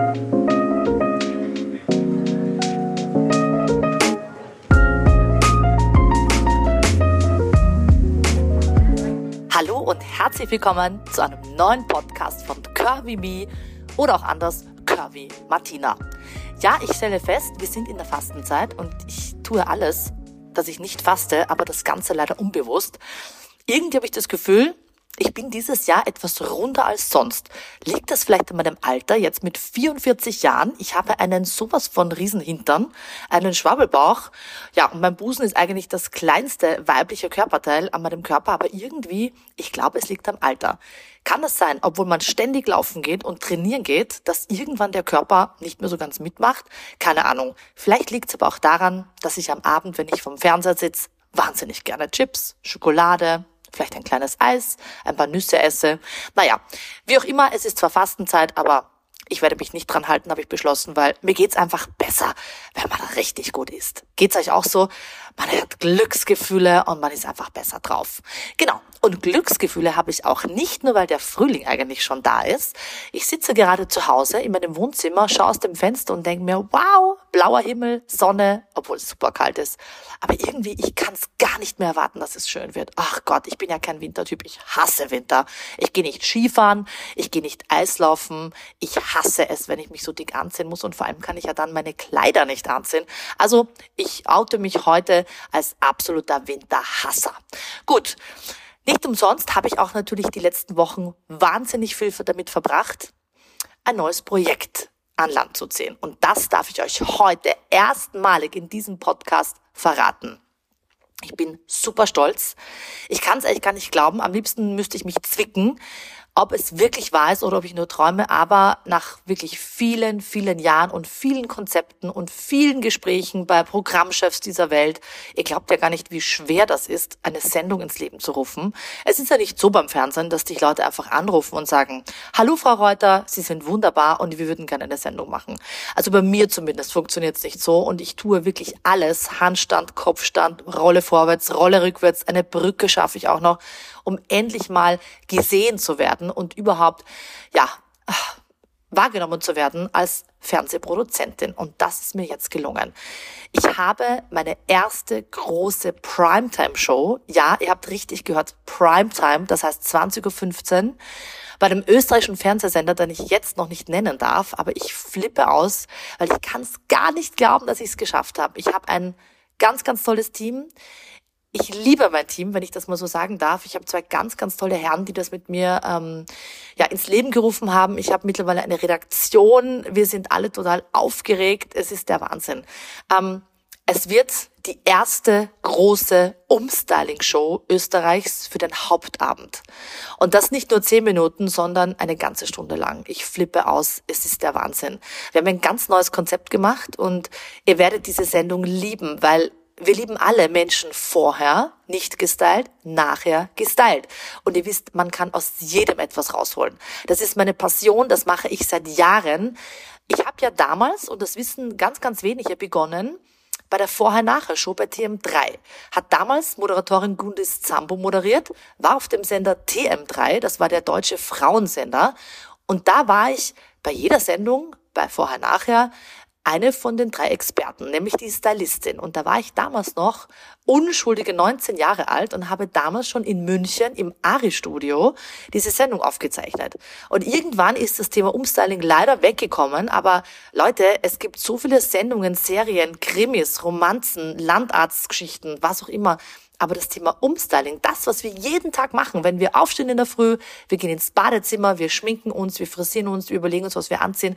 Hallo und herzlich willkommen zu einem neuen Podcast von Curvy Me oder auch anders Curvy Martina. Ja, ich stelle fest, wir sind in der Fastenzeit und ich tue alles, dass ich nicht faste, aber das Ganze leider unbewusst. Irgendwie habe ich das Gefühl, ich bin dieses Jahr etwas runder als sonst. Liegt das vielleicht an meinem Alter, jetzt mit 44 Jahren? Ich habe einen sowas von Riesenhintern, einen Schwabbelbauch. Ja, und mein Busen ist eigentlich das kleinste weibliche Körperteil an meinem Körper, aber irgendwie, ich glaube, es liegt am Alter. Kann es sein, obwohl man ständig laufen geht und trainieren geht, dass irgendwann der Körper nicht mehr so ganz mitmacht? Keine Ahnung. Vielleicht liegt es aber auch daran, dass ich am Abend, wenn ich vom Fernseher sitze, wahnsinnig gerne Chips, Schokolade, vielleicht ein kleines Eis, ein paar Nüsse esse. Naja, wie auch immer, es ist zwar Fastenzeit, aber ich werde mich nicht dran halten, habe ich beschlossen, weil mir geht's einfach besser, wenn man richtig gut isst. Geht's euch auch so? Man hat Glücksgefühle und man ist einfach besser drauf. Genau. Und Glücksgefühle habe ich auch nicht nur, weil der Frühling eigentlich schon da ist. Ich sitze gerade zu Hause in meinem Wohnzimmer, schaue aus dem Fenster und denke mir, wow, blauer Himmel, Sonne, obwohl es super kalt ist. Aber irgendwie, ich kann es gar nicht mehr erwarten, dass es schön wird. Ach Gott, ich bin ja kein Wintertyp. Ich hasse Winter. Ich gehe nicht Skifahren, ich gehe nicht Eislaufen. Ich hasse es, wenn ich mich so dick anziehen muss und vor allem kann ich ja dann meine Kleider nicht anziehen. Also ich oute mich heute als absoluter Winterhasser. Gut. Nicht umsonst habe ich auch natürlich die letzten Wochen wahnsinnig viel damit verbracht, ein neues Projekt an Land zu ziehen. Und das darf ich euch heute erstmalig in diesem Podcast verraten. Ich bin super stolz. Ich kann es eigentlich gar nicht glauben. Am liebsten müsste ich mich zwicken, ob es wirklich wahr ist oder ob ich nur träume, aber nach wirklich vielen, vielen Jahren und vielen Konzepten und vielen Gesprächen bei Programmchefs dieser Welt, ihr glaubt ja gar nicht, wie schwer das ist, eine Sendung ins Leben zu rufen. Es ist ja nicht so beim Fernsehen, dass dich Leute einfach anrufen und sagen, hallo Frau Reuter, Sie sind wunderbar und wir würden gerne eine Sendung machen. Also bei mir zumindest funktioniert es nicht so und ich tue wirklich alles, Handstand, Kopfstand, Rolle vorwärts, Rolle rückwärts, eine Brücke schaffe ich auch noch um endlich mal gesehen zu werden und überhaupt, ja, wahrgenommen zu werden als Fernsehproduzentin. Und das ist mir jetzt gelungen. Ich habe meine erste große Primetime-Show, ja, ihr habt richtig gehört, Primetime, das heißt 20.15 Uhr, bei dem österreichischen Fernsehsender, den ich jetzt noch nicht nennen darf, aber ich flippe aus, weil ich kann es gar nicht glauben, dass ich es geschafft habe. Ich habe ein ganz, ganz tolles Team ich liebe mein Team, wenn ich das mal so sagen darf. Ich habe zwei ganz, ganz tolle Herren, die das mit mir ähm, ja ins Leben gerufen haben. Ich habe mittlerweile eine Redaktion. Wir sind alle total aufgeregt. Es ist der Wahnsinn. Ähm, es wird die erste große Umstyling-Show Österreichs für den Hauptabend. Und das nicht nur zehn Minuten, sondern eine ganze Stunde lang. Ich flippe aus. Es ist der Wahnsinn. Wir haben ein ganz neues Konzept gemacht und ihr werdet diese Sendung lieben, weil wir lieben alle Menschen vorher, nicht gestylt, nachher gestylt. Und ihr wisst, man kann aus jedem etwas rausholen. Das ist meine Passion, das mache ich seit Jahren. Ich habe ja damals, und das wissen ganz, ganz wenige, begonnen bei der Vorher-Nachher-Show bei TM3. Hat damals Moderatorin Gundis Zambo moderiert, war auf dem Sender TM3, das war der deutsche Frauensender. Und da war ich bei jeder Sendung, bei Vorher-Nachher, eine von den drei Experten, nämlich die Stylistin. Und da war ich damals noch unschuldige 19 Jahre alt und habe damals schon in München im Ari-Studio diese Sendung aufgezeichnet. Und irgendwann ist das Thema Umstyling leider weggekommen, aber Leute, es gibt so viele Sendungen, Serien, Krimis, Romanzen, Landarztgeschichten, was auch immer. Aber das Thema Umstyling, das, was wir jeden Tag machen, wenn wir aufstehen in der Früh, wir gehen ins Badezimmer, wir schminken uns, wir frisieren uns, wir überlegen uns, was wir anziehen,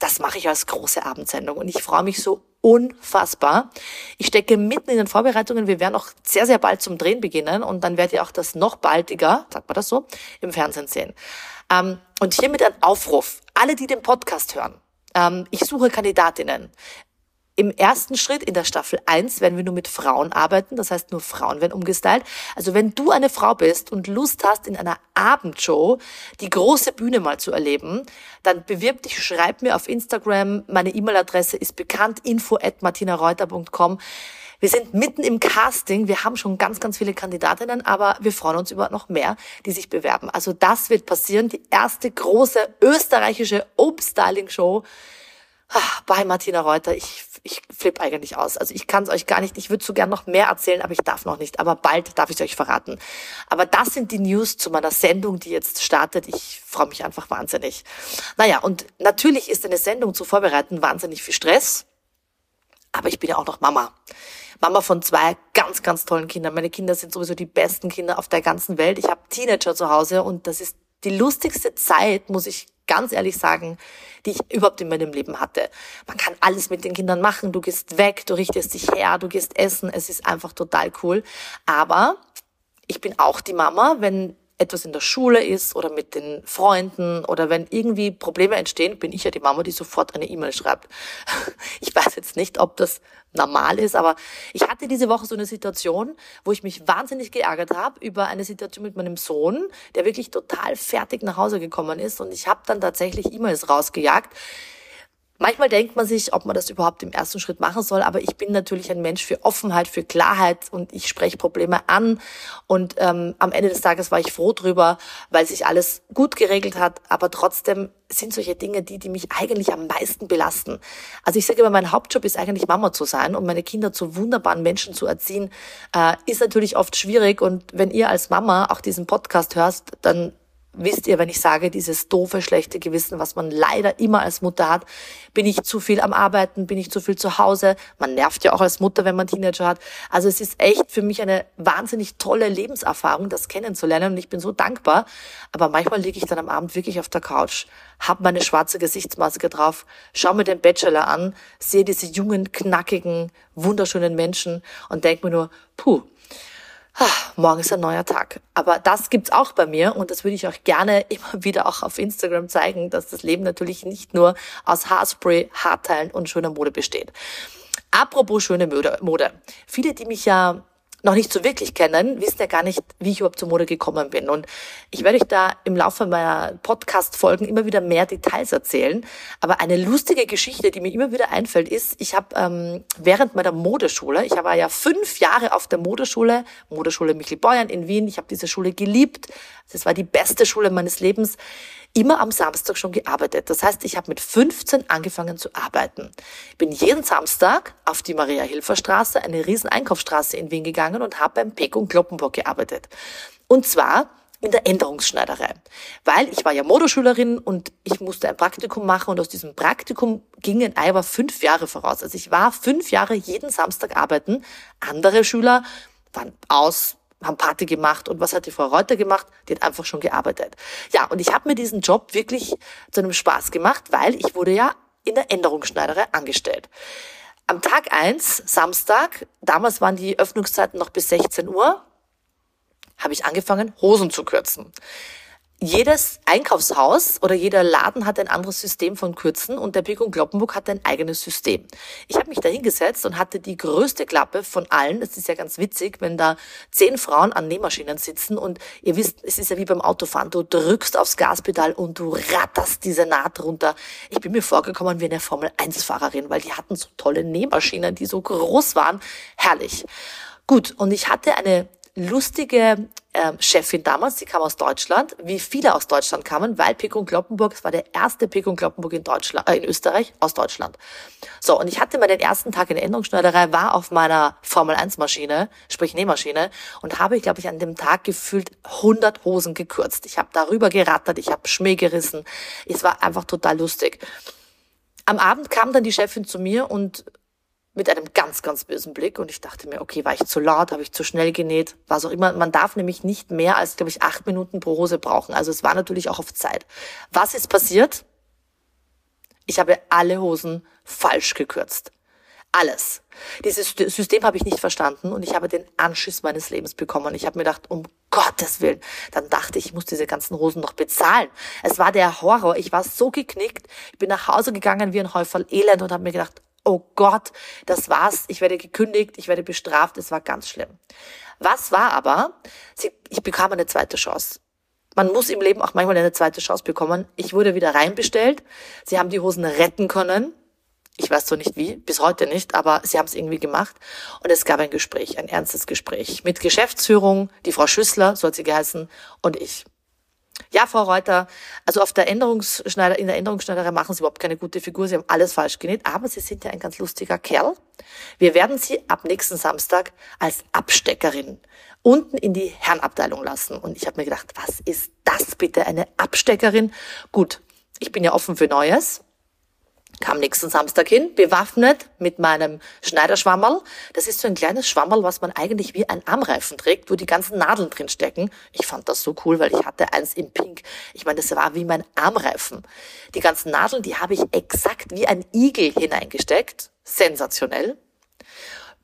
das mache ich als große Abendsendung und ich freue mich so unfassbar. Ich stecke mitten in den Vorbereitungen. Wir werden auch sehr, sehr bald zum Drehen beginnen und dann werdet ihr auch das noch baldiger, sagt man das so, im Fernsehen sehen. Ähm, und hiermit ein Aufruf. Alle, die den Podcast hören. Ähm, ich suche Kandidatinnen. Im ersten Schritt in der Staffel 1 werden wir nur mit Frauen arbeiten, das heißt nur Frauen werden umgestylt. Also wenn du eine Frau bist und Lust hast, in einer Abendshow die große Bühne mal zu erleben, dann bewirb dich, schreib mir auf Instagram, meine E-Mail-Adresse ist bekannt, info at martinareuter.com. Wir sind mitten im Casting. Wir haben schon ganz, ganz viele Kandidatinnen, aber wir freuen uns über noch mehr, die sich bewerben. Also das wird passieren. Die erste große österreichische Obstyling-Show bei Martina Reuter. Ich, ich flippe eigentlich aus. Also ich kann es euch gar nicht. Ich würde so gern noch mehr erzählen, aber ich darf noch nicht. Aber bald darf ich euch verraten. Aber das sind die News zu meiner Sendung, die jetzt startet. Ich freue mich einfach wahnsinnig. Naja, und natürlich ist eine Sendung zu vorbereiten wahnsinnig viel Stress. Aber ich bin ja auch noch Mama. Mama von zwei ganz, ganz tollen Kindern. Meine Kinder sind sowieso die besten Kinder auf der ganzen Welt. Ich habe Teenager zu Hause und das ist die lustigste Zeit, muss ich ganz ehrlich sagen, die ich überhaupt in meinem Leben hatte. Man kann alles mit den Kindern machen. Du gehst weg, du richtest dich her, du gehst essen. Es ist einfach total cool. Aber ich bin auch die Mama, wenn etwas in der Schule ist oder mit den Freunden oder wenn irgendwie Probleme entstehen, bin ich ja die Mama, die sofort eine E-Mail schreibt. Ich weiß jetzt nicht, ob das normal ist, aber ich hatte diese Woche so eine Situation, wo ich mich wahnsinnig geärgert habe über eine Situation mit meinem Sohn, der wirklich total fertig nach Hause gekommen ist und ich habe dann tatsächlich E-Mails rausgejagt Manchmal denkt man sich, ob man das überhaupt im ersten Schritt machen soll, aber ich bin natürlich ein Mensch für Offenheit, für Klarheit und ich spreche Probleme an. Und ähm, am Ende des Tages war ich froh drüber, weil sich alles gut geregelt hat, aber trotzdem sind solche Dinge die, die mich eigentlich am meisten belasten. Also ich sage immer, mein Hauptjob ist eigentlich Mama zu sein und meine Kinder zu wunderbaren Menschen zu erziehen, äh, ist natürlich oft schwierig. Und wenn ihr als Mama auch diesen Podcast hörst, dann wisst ihr, wenn ich sage, dieses doofe, schlechte Gewissen, was man leider immer als Mutter hat, bin ich zu viel am Arbeiten, bin ich zu viel zu Hause. Man nervt ja auch als Mutter, wenn man Teenager hat. Also es ist echt für mich eine wahnsinnig tolle Lebenserfahrung, das kennenzulernen und ich bin so dankbar. Aber manchmal liege ich dann am Abend wirklich auf der Couch, hab meine schwarze Gesichtsmaske drauf, schau mir den Bachelor an, sehe diese jungen, knackigen, wunderschönen Menschen und denk mir nur, puh, morgen ist ein neuer Tag. Aber das gibt's auch bei mir und das würde ich euch gerne immer wieder auch auf Instagram zeigen, dass das Leben natürlich nicht nur aus Haarspray, Haarteilen und schöner Mode besteht. Apropos schöne Mode. Viele, die mich ja noch nicht so wirklich kennen, wissen ja gar nicht, wie ich überhaupt zur Mode gekommen bin. Und ich werde euch da im Laufe meiner Podcast-Folgen immer wieder mehr Details erzählen. Aber eine lustige Geschichte, die mir immer wieder einfällt, ist, ich habe ähm, während meiner Modeschule, ich war ja fünf Jahre auf der Modeschule, Modeschule Michel-Beuern in Wien, ich habe diese Schule geliebt. Das war die beste Schule meines Lebens immer am Samstag schon gearbeitet. Das heißt, ich habe mit 15 angefangen zu arbeiten. Bin jeden Samstag auf die Maria-Hilfer-Straße, eine riesen Einkaufsstraße in Wien gegangen und habe beim Peck und Kloppenburg gearbeitet. Und zwar in der Änderungsschneiderei. Weil ich war ja Modeschülerin und ich musste ein Praktikum machen und aus diesem Praktikum gingen aber fünf Jahre voraus. Also ich war fünf Jahre jeden Samstag arbeiten. Andere Schüler waren aus, haben Party gemacht. Und was hat die Frau Reuter gemacht? Die hat einfach schon gearbeitet. Ja, und ich habe mir diesen Job wirklich zu einem Spaß gemacht, weil ich wurde ja in der Änderungsschneiderei angestellt. Am Tag eins, Samstag, damals waren die Öffnungszeiten noch bis 16 Uhr, habe ich angefangen, Hosen zu kürzen jedes Einkaufshaus oder jeder Laden hat ein anderes System von Kürzen und der Pick und Kloppenburg hat ein eigenes System. Ich habe mich da hingesetzt und hatte die größte Klappe von allen. Das ist ja ganz witzig, wenn da zehn Frauen an Nähmaschinen sitzen und ihr wisst, es ist ja wie beim Autofahren. Du drückst aufs Gaspedal und du ratterst diese Naht runter. Ich bin mir vorgekommen wie eine Formel-1-Fahrerin, weil die hatten so tolle Nähmaschinen, die so groß waren. Herrlich. Gut, und ich hatte eine lustige äh, Chefin damals, die kam aus Deutschland, wie viele aus Deutschland kamen, weil Pick und Kloppenburg, es war der erste Pick und Kloppenburg in Deutschland, äh, in Österreich, aus Deutschland. So, und ich hatte meinen ersten Tag in der Änderungsschneiderei, war auf meiner Formel 1 Maschine, sprich Nähmaschine, und habe, ich glaube ich, an dem Tag gefühlt 100 Hosen gekürzt. Ich habe darüber gerattert, ich habe Schmäh gerissen. Es war einfach total lustig. Am Abend kam dann die Chefin zu mir und mit einem ganz, ganz bösen Blick und ich dachte mir, okay, war ich zu laut, habe ich zu schnell genäht, was auch immer. Man darf nämlich nicht mehr als, glaube ich, acht Minuten pro Hose brauchen. Also es war natürlich auch auf Zeit. Was ist passiert? Ich habe alle Hosen falsch gekürzt. Alles. Dieses System habe ich nicht verstanden und ich habe den Anschiss meines Lebens bekommen. Ich habe mir gedacht, um Gottes Willen. Dann dachte ich, ich muss diese ganzen Hosen noch bezahlen. Es war der Horror. Ich war so geknickt. Ich bin nach Hause gegangen wie ein Häufel Elend und habe mir gedacht, oh Gott, das war's, ich werde gekündigt, ich werde bestraft, es war ganz schlimm. Was war aber? Sie, ich bekam eine zweite Chance. Man muss im Leben auch manchmal eine zweite Chance bekommen. Ich wurde wieder reinbestellt. Sie haben die Hosen retten können. Ich weiß so nicht wie, bis heute nicht, aber sie haben es irgendwie gemacht. Und es gab ein Gespräch, ein ernstes Gespräch mit Geschäftsführung, die Frau Schüssler, so hat sie geheißen, und ich. Ja, Frau Reuter, also auf der Änderungsschneider, in der Änderungsschneiderei machen Sie überhaupt keine gute Figur. Sie haben alles falsch genäht, aber Sie sind ja ein ganz lustiger Kerl. Wir werden Sie ab nächsten Samstag als Absteckerin unten in die Herrenabteilung lassen. Und ich habe mir gedacht, was ist das bitte, eine Absteckerin? Gut, ich bin ja offen für Neues kam nächsten Samstag hin, bewaffnet mit meinem Schneiderschwammerl. Das ist so ein kleines Schwammerl, was man eigentlich wie ein Armreifen trägt, wo die ganzen Nadeln drin stecken. Ich fand das so cool, weil ich hatte eins in Pink. Ich meine, das war wie mein Armreifen. Die ganzen Nadeln, die habe ich exakt wie ein Igel hineingesteckt. Sensationell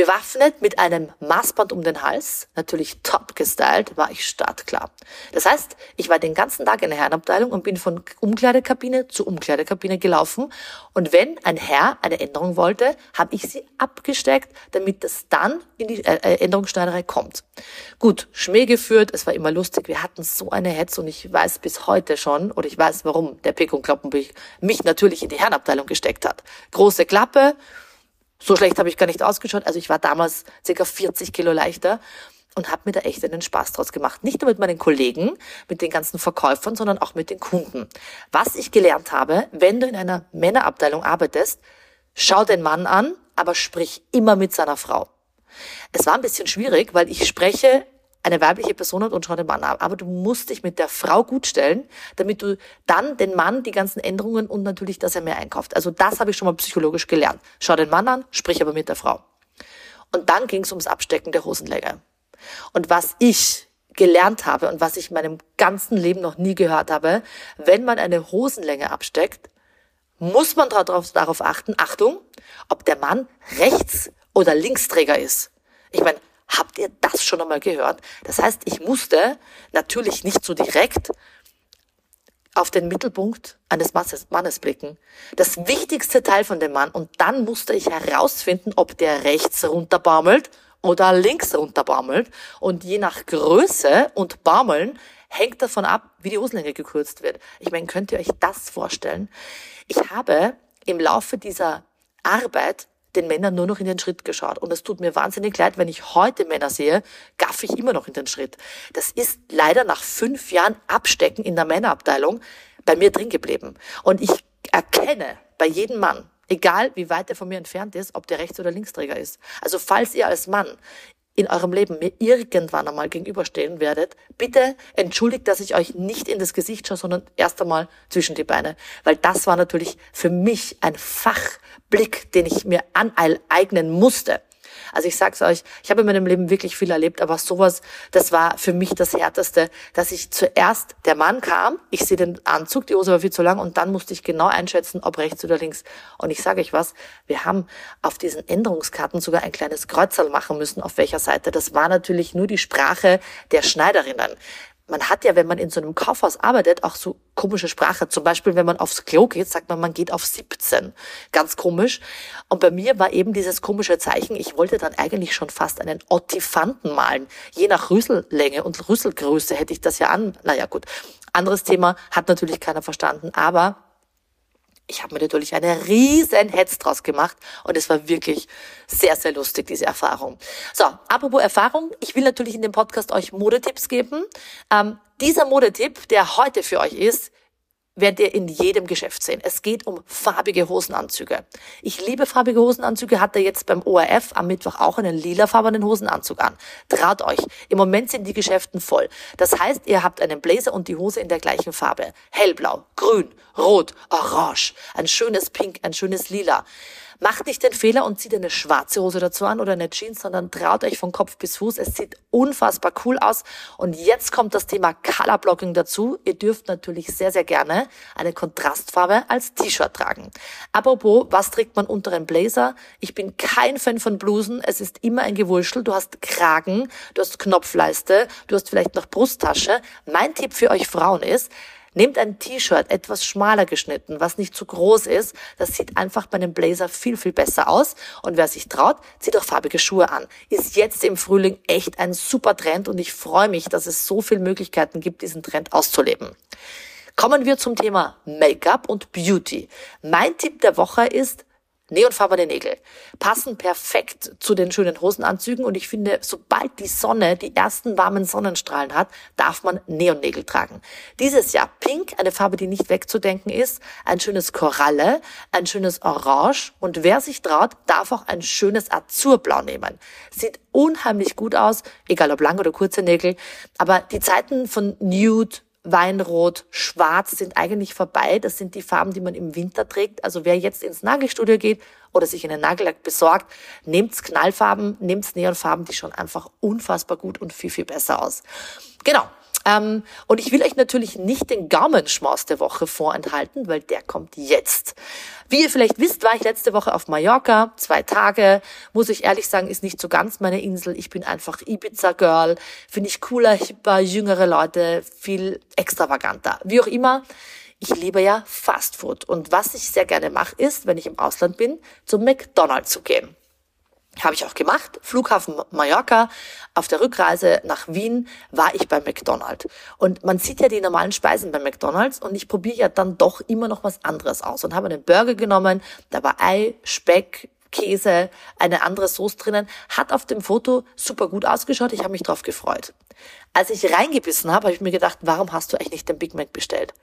bewaffnet mit einem Maßband um den Hals, natürlich top gestylt, war ich startklar. Das heißt, ich war den ganzen Tag in der Herrenabteilung und bin von Umkleidekabine zu Umkleidekabine gelaufen. Und wenn ein Herr eine Änderung wollte, habe ich sie abgesteckt, damit das dann in die äh, äh, Änderungsschneiderei kommt. Gut, Schmäh geführt, es war immer lustig. Wir hatten so eine Hetze und ich weiß bis heute schon, oder ich weiß, warum der Pekon Kloppenbich mich natürlich in die Herrenabteilung gesteckt hat. Große Klappe, so schlecht habe ich gar nicht ausgeschaut. Also ich war damals circa 40 Kilo leichter und habe mir da echt einen Spaß draus gemacht. Nicht nur mit meinen Kollegen, mit den ganzen Verkäufern, sondern auch mit den Kunden. Was ich gelernt habe, wenn du in einer Männerabteilung arbeitest, schau den Mann an, aber sprich immer mit seiner Frau. Es war ein bisschen schwierig, weil ich spreche eine weibliche Person hat und schau den Mann ab. Aber du musst dich mit der Frau gut stellen, damit du dann den Mann die ganzen Änderungen und natürlich, dass er mehr einkauft. Also das habe ich schon mal psychologisch gelernt. Schau den Mann an, sprich aber mit der Frau. Und dann ging es ums Abstecken der Hosenlänge. Und was ich gelernt habe und was ich in meinem ganzen Leben noch nie gehört habe, wenn man eine Hosenlänge absteckt, muss man darauf, darauf achten, Achtung, ob der Mann Rechts- oder Linksträger ist. Ich meine, Habt ihr das schon einmal gehört? Das heißt, ich musste natürlich nicht so direkt auf den Mittelpunkt eines Mannes blicken. Das wichtigste Teil von dem Mann. Und dann musste ich herausfinden, ob der rechts runterbaumelt oder links runterbaumelt. Und je nach Größe und Baumeln hängt davon ab, wie die Hosenlänge gekürzt wird. Ich meine, könnt ihr euch das vorstellen? Ich habe im Laufe dieser Arbeit den Männern nur noch in den Schritt geschaut. Und es tut mir wahnsinnig leid, wenn ich heute Männer sehe, gaffe ich immer noch in den Schritt. Das ist leider nach fünf Jahren Abstecken in der Männerabteilung bei mir drin geblieben. Und ich erkenne bei jedem Mann, egal wie weit er von mir entfernt ist, ob der Rechts- oder Linksträger ist. Also falls ihr als Mann in eurem Leben mir irgendwann einmal gegenüberstehen werdet, bitte entschuldigt, dass ich euch nicht in das Gesicht schaue, sondern erst einmal zwischen die Beine. Weil das war natürlich für mich ein Fachblick, den ich mir aneignen musste. Also ich sag's euch, ich habe in meinem Leben wirklich viel erlebt, aber sowas, das war für mich das Härteste, dass ich zuerst, der Mann kam, ich sehe den Anzug, die Hose war viel zu lang und dann musste ich genau einschätzen, ob rechts oder links. Und ich sage euch was, wir haben auf diesen Änderungskarten sogar ein kleines Kreuzerl machen müssen, auf welcher Seite. Das war natürlich nur die Sprache der Schneiderinnen man hat ja, wenn man in so einem Kaufhaus arbeitet, auch so komische Sprache. Zum Beispiel, wenn man aufs Klo geht, sagt man, man geht auf 17. Ganz komisch. Und bei mir war eben dieses komische Zeichen, ich wollte dann eigentlich schon fast einen Ottifanten malen. Je nach Rüssellänge und Rüsselgröße hätte ich das ja an. Naja, gut. Anderes Thema hat natürlich keiner verstanden. Aber ich habe mir natürlich eine riesen Hetz draus gemacht und es war wirklich sehr, sehr lustig, diese Erfahrung. So, apropos Erfahrung, ich will natürlich in dem Podcast euch Modetipps geben. Ähm, dieser Modetipp, der heute für euch ist, werdet ihr in jedem Geschäft sehen. Es geht um farbige Hosenanzüge. Ich liebe farbige Hosenanzüge, hatte jetzt beim ORF am Mittwoch auch einen lilafarbenen Hosenanzug an. Traut euch. Im Moment sind die Geschäften voll. Das heißt, ihr habt einen Blazer und die Hose in der gleichen Farbe. Hellblau, grün, rot, orange, ein schönes Pink, ein schönes Lila. Macht nicht den Fehler und zieht eine schwarze Hose dazu an oder eine Jeans, sondern traut euch von Kopf bis Fuß. Es sieht unfassbar cool aus. Und jetzt kommt das Thema Color Blocking dazu. Ihr dürft natürlich sehr, sehr gerne eine Kontrastfarbe als T-Shirt tragen. Apropos, was trägt man unter einem Blazer? Ich bin kein Fan von Blusen. Es ist immer ein Gewurschtel. Du hast Kragen, du hast Knopfleiste, du hast vielleicht noch Brusttasche. Mein Tipp für euch Frauen ist, Nehmt ein T-Shirt, etwas schmaler geschnitten, was nicht zu groß ist. Das sieht einfach bei einem Blazer viel, viel besser aus. Und wer sich traut, zieht auch farbige Schuhe an. Ist jetzt im Frühling echt ein super Trend und ich freue mich, dass es so viele Möglichkeiten gibt, diesen Trend auszuleben. Kommen wir zum Thema Make-up und Beauty. Mein Tipp der Woche ist, Neonfarbene Nägel passen perfekt zu den schönen Hosenanzügen und ich finde, sobald die Sonne die ersten warmen Sonnenstrahlen hat, darf man Neonnägel tragen. Dieses Jahr Pink, eine Farbe, die nicht wegzudenken ist, ein schönes Koralle, ein schönes Orange und wer sich traut, darf auch ein schönes Azurblau nehmen. Sieht unheimlich gut aus, egal ob lang oder kurze Nägel, aber die Zeiten von Nude, Weinrot, Schwarz sind eigentlich vorbei. Das sind die Farben, die man im Winter trägt. Also wer jetzt ins Nagelstudio geht oder sich einen Nagellack besorgt, nehmt's Knallfarben, nehmt's Neonfarben, die schon einfach unfassbar gut und viel, viel besser aus. Genau. Ähm, und ich will euch natürlich nicht den Gaumenschmaus der Woche vorenthalten, weil der kommt jetzt. Wie ihr vielleicht wisst, war ich letzte Woche auf Mallorca, zwei Tage. Muss ich ehrlich sagen, ist nicht so ganz meine Insel. Ich bin einfach Ibiza-Girl. Finde ich cooler, hipper, jüngere Leute, viel extravaganter. Wie auch immer. Ich liebe ja Fastfood. Und was ich sehr gerne mache, ist, wenn ich im Ausland bin, zum McDonald's zu gehen. Habe ich auch gemacht. Flughafen Mallorca. Auf der Rückreise nach Wien war ich bei McDonald's. Und man sieht ja die normalen Speisen bei McDonald's und ich probiere ja dann doch immer noch was anderes aus und habe einen Burger genommen. Da war Ei, Speck, Käse, eine andere Soße drinnen. Hat auf dem Foto super gut ausgeschaut. Ich habe mich drauf gefreut. Als ich reingebissen habe, habe ich mir gedacht, warum hast du eigentlich nicht den Big Mac bestellt?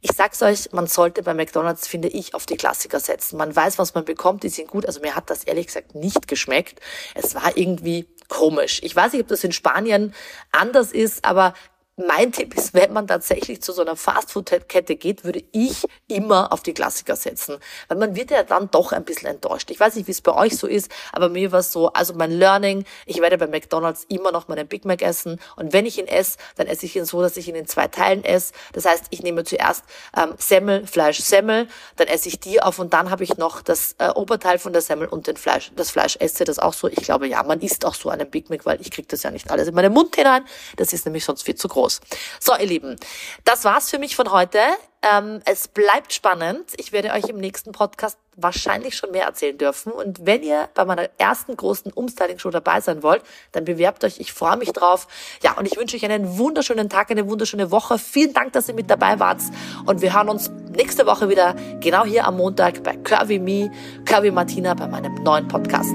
Ich sag's euch, man sollte bei McDonald's, finde ich, auf die Klassiker setzen. Man weiß, was man bekommt, die sind gut. Also mir hat das ehrlich gesagt nicht geschmeckt. Es war irgendwie komisch. Ich weiß nicht, ob das in Spanien anders ist, aber mein Tipp ist, wenn man tatsächlich zu so einer Fastfood-Kette geht, würde ich immer auf die Klassiker setzen. Weil man wird ja dann doch ein bisschen enttäuscht. Ich weiß nicht, wie es bei euch so ist, aber mir war es so, also mein Learning, ich werde bei McDonalds immer noch meinen Big Mac essen. Und wenn ich ihn esse, dann esse ich ihn so, dass ich ihn in zwei Teilen esse. Das heißt, ich nehme zuerst ähm, Semmel, Fleisch, Semmel, dann esse ich die auf und dann habe ich noch das äh, Oberteil von der Semmel und den Fleisch. Das Fleisch esse das auch so. Ich glaube, ja, man isst auch so einen Big Mac, weil ich kriege das ja nicht alles in meinen Mund hinein. Das ist nämlich sonst viel zu groß los. So, ihr Lieben, das war's für mich von heute. Ähm, es bleibt spannend. Ich werde euch im nächsten Podcast wahrscheinlich schon mehr erzählen dürfen. Und wenn ihr bei meiner ersten großen Umstyling-Show dabei sein wollt, dann bewerbt euch. Ich freue mich drauf. Ja, und ich wünsche euch einen wunderschönen Tag, eine wunderschöne Woche. Vielen Dank, dass ihr mit dabei wart. Und wir hören uns nächste Woche wieder, genau hier am Montag bei Curvy Me, Curvy Martina bei meinem neuen Podcast.